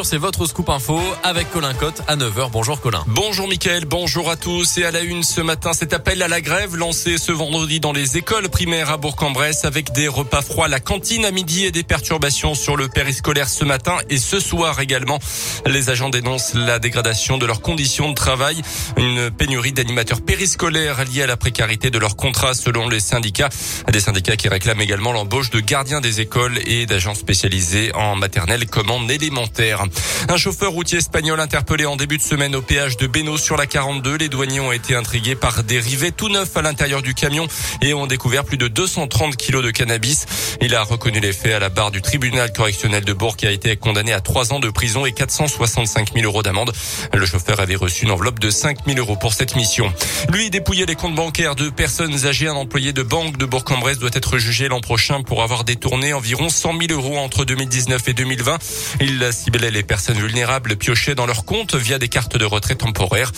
c'est votre scoop info avec Colin Cotte à 9h. Bonjour Colin. Bonjour Mickaël, bonjour à tous. Et à la une ce matin, cet appel à la grève lancé ce vendredi dans les écoles primaires à Bourg-en-Bresse avec des repas froids, la cantine à midi et des perturbations sur le périscolaire ce matin et ce soir également. Les agents dénoncent la dégradation de leurs conditions de travail, une pénurie d'animateurs périscolaires liée à la précarité de leurs contrats selon les syndicats. Des syndicats qui réclament également l'embauche de gardiens des écoles et d'agents spécialisés en maternelle comme en élémentaire. Un chauffeur routier espagnol interpellé en début de semaine au péage de Beno sur la 42. Les douaniers ont été intrigués par des rivets tout neufs à l'intérieur du camion et ont découvert plus de 230 kilos de cannabis. Il a reconnu les faits à la barre du tribunal correctionnel de Bourg qui a été condamné à trois ans de prison et 465 000 euros d'amende. Le chauffeur avait reçu une enveloppe de 5 000 euros pour cette mission. Lui dépouiller les comptes bancaires de personnes âgées. Un employé de banque de Bourg-en-Bresse doit être jugé l'an prochain pour avoir détourné environ 100 000 euros entre 2019 et 2020. Il ciblait les personnes vulnérables piochées dans leurs comptes via des cartes de retrait temporaires.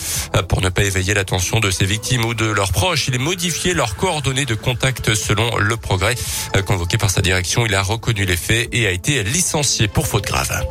Pour ne pas éveiller l'attention de ses victimes ou de leurs proches, il est modifié leurs coordonnées de contact selon le progrès. Convoqué par sa direction, il a reconnu les faits et a été licencié pour faute grave.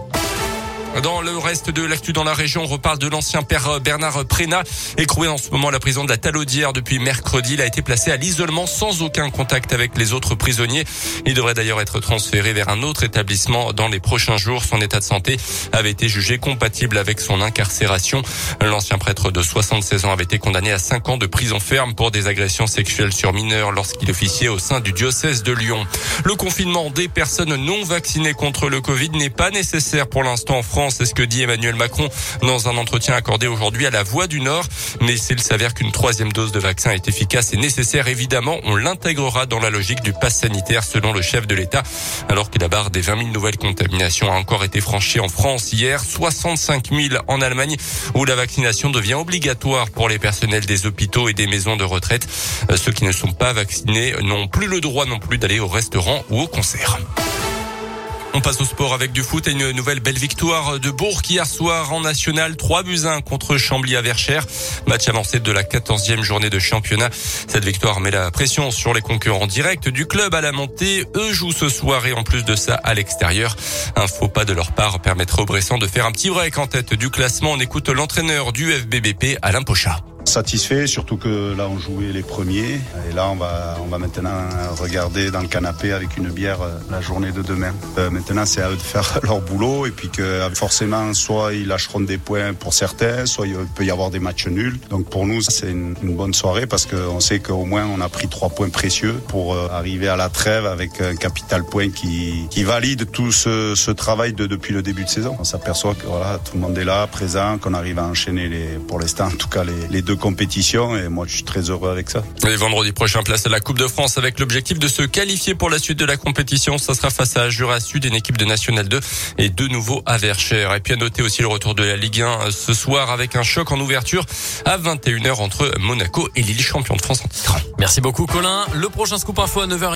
Dans le reste de l'actu dans la région, on reparle de l'ancien père Bernard Prénat, écroué en ce moment à la prison de la Talaudière depuis mercredi. Il a été placé à l'isolement sans aucun contact avec les autres prisonniers. Il devrait d'ailleurs être transféré vers un autre établissement dans les prochains jours. Son état de santé avait été jugé compatible avec son incarcération. L'ancien prêtre de 76 ans avait été condamné à 5 ans de prison ferme pour des agressions sexuelles sur mineurs lorsqu'il officiait au sein du diocèse de Lyon. Le confinement des personnes non vaccinées contre le Covid n'est pas nécessaire pour l'instant en France. C'est ce que dit Emmanuel Macron dans un entretien accordé aujourd'hui à la Voix du Nord. Mais s'il s'avère qu'une troisième dose de vaccin est efficace et nécessaire, évidemment, on l'intégrera dans la logique du pass sanitaire selon le chef de l'État. Alors que la barre des 20 000 nouvelles contaminations a encore été franchie en France hier, 65 000 en Allemagne, où la vaccination devient obligatoire pour les personnels des hôpitaux et des maisons de retraite. Ceux qui ne sont pas vaccinés n'ont plus le droit non plus d'aller au restaurant ou au concert. On passe au sport avec du foot et une nouvelle belle victoire de Bourg hier soir en national. 3 buts 1 contre Chambly à Verchères. Match avancé de la 14e journée de championnat. Cette victoire met la pression sur les concurrents directs du club à la montée. Eux jouent ce soir et en plus de ça à l'extérieur. Un faux pas de leur part permettra aux Bressans de faire un petit break en tête du classement. On écoute l'entraîneur du FBBP, Alain Pochat satisfait, surtout que là on jouait les premiers et là on va on va maintenant regarder dans le canapé avec une bière euh, la journée de demain. Euh, maintenant c'est à eux de faire leur boulot et puis que forcément soit ils lâcheront des points pour certains, soit il peut y avoir des matchs nuls. Donc pour nous c'est une, bonne soirée parce qu'on sait qu'au moins on a pris trois points précieux pour euh, arriver à la trêve avec un capital point qui, qui valide tout ce, ce travail de, depuis le début de saison. On s'aperçoit que voilà tout le monde est là, présent, qu'on arrive à enchaîner les pour l'instant en tout cas les deux compétition et moi je suis très heureux avec ça. Et vendredi prochain, place à la Coupe de France avec l'objectif de se qualifier pour la suite de la compétition. Ça sera face à Jura Sud, une équipe de National 2 et de nouveau à Verchères. Et puis à noter aussi le retour de la Ligue 1 euh, ce soir avec un choc en ouverture à 21h entre Monaco et Lille, champion de France en titre. Merci beaucoup Colin. Le prochain scoop info à 9h.